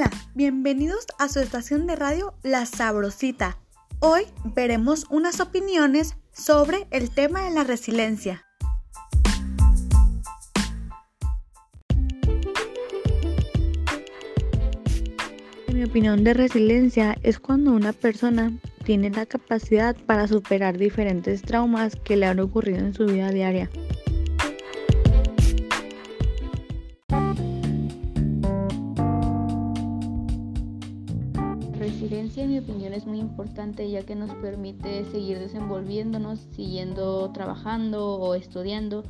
Hola, bienvenidos a su estación de radio La Sabrosita. Hoy veremos unas opiniones sobre el tema de la resiliencia. Mi opinión de resiliencia es cuando una persona tiene la capacidad para superar diferentes traumas que le han ocurrido en su vida diaria. Resiliencia, en mi opinión, es muy importante ya que nos permite seguir desenvolviéndonos, siguiendo trabajando o estudiando,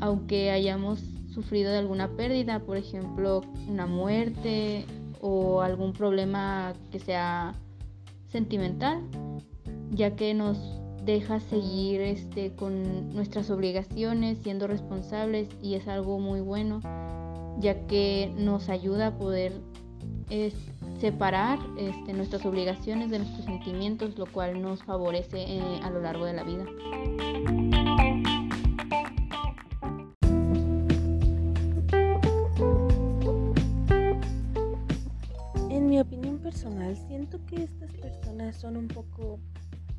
aunque hayamos sufrido de alguna pérdida, por ejemplo, una muerte o algún problema que sea sentimental, ya que nos deja seguir este, con nuestras obligaciones, siendo responsables y es algo muy bueno, ya que nos ayuda a poder separar este, nuestras obligaciones de nuestros sentimientos, lo cual nos favorece eh, a lo largo de la vida. En mi opinión personal, siento que estas personas son un poco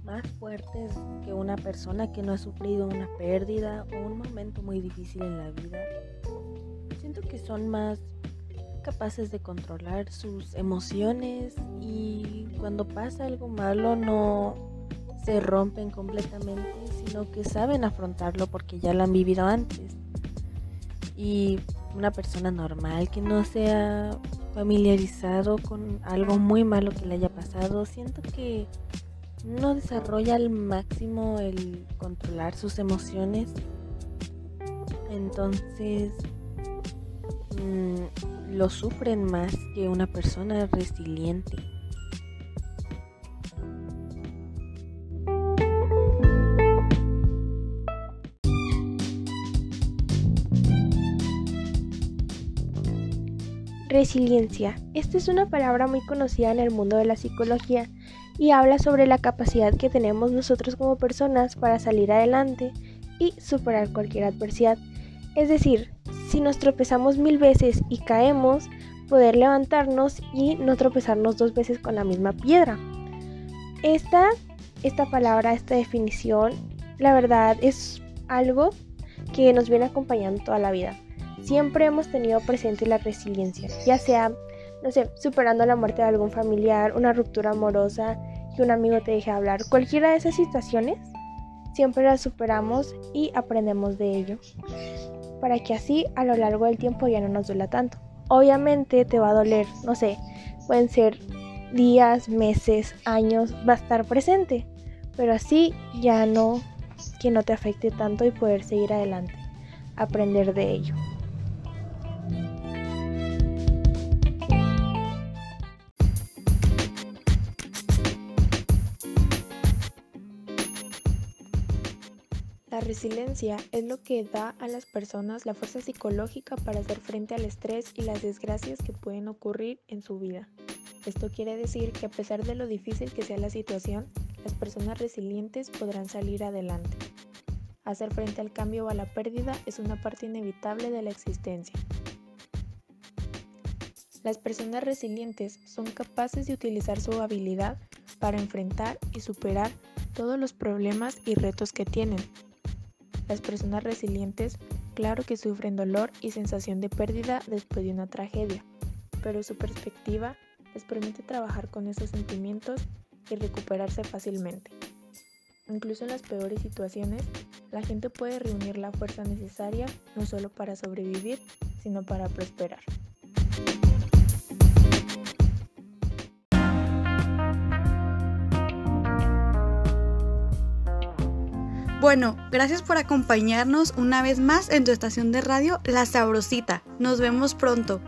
más fuertes que una persona que no ha sufrido una pérdida o un momento muy difícil en la vida. Siento que son más capaces de controlar sus emociones y cuando pasa algo malo no se rompen completamente, sino que saben afrontarlo porque ya lo han vivido antes. Y una persona normal que no se ha familiarizado con algo muy malo que le haya pasado, siento que no desarrolla al máximo el controlar sus emociones. Entonces, mmm, lo sufren más que una persona resiliente. Resiliencia. Esta es una palabra muy conocida en el mundo de la psicología y habla sobre la capacidad que tenemos nosotros como personas para salir adelante y superar cualquier adversidad. Es decir, si nos tropezamos mil veces y caemos, poder levantarnos y no tropezarnos dos veces con la misma piedra. Esta, esta palabra, esta definición, la verdad es algo que nos viene acompañando toda la vida. Siempre hemos tenido presente la resiliencia, ya sea, no sé, superando la muerte de algún familiar, una ruptura amorosa, que un amigo te deje hablar, cualquiera de esas situaciones, siempre las superamos y aprendemos de ello para que así a lo largo del tiempo ya no nos duela tanto. Obviamente te va a doler, no sé, pueden ser días, meses, años, va a estar presente, pero así ya no que no te afecte tanto y poder seguir adelante, aprender de ello. La resiliencia es lo que da a las personas la fuerza psicológica para hacer frente al estrés y las desgracias que pueden ocurrir en su vida. Esto quiere decir que a pesar de lo difícil que sea la situación, las personas resilientes podrán salir adelante. Hacer frente al cambio o a la pérdida es una parte inevitable de la existencia. Las personas resilientes son capaces de utilizar su habilidad para enfrentar y superar todos los problemas y retos que tienen, las personas resilientes, claro que sufren dolor y sensación de pérdida después de una tragedia, pero su perspectiva les permite trabajar con esos sentimientos y recuperarse fácilmente. Incluso en las peores situaciones, la gente puede reunir la fuerza necesaria no solo para sobrevivir, sino para prosperar. Bueno, gracias por acompañarnos una vez más en tu estación de radio La Sabrosita. Nos vemos pronto.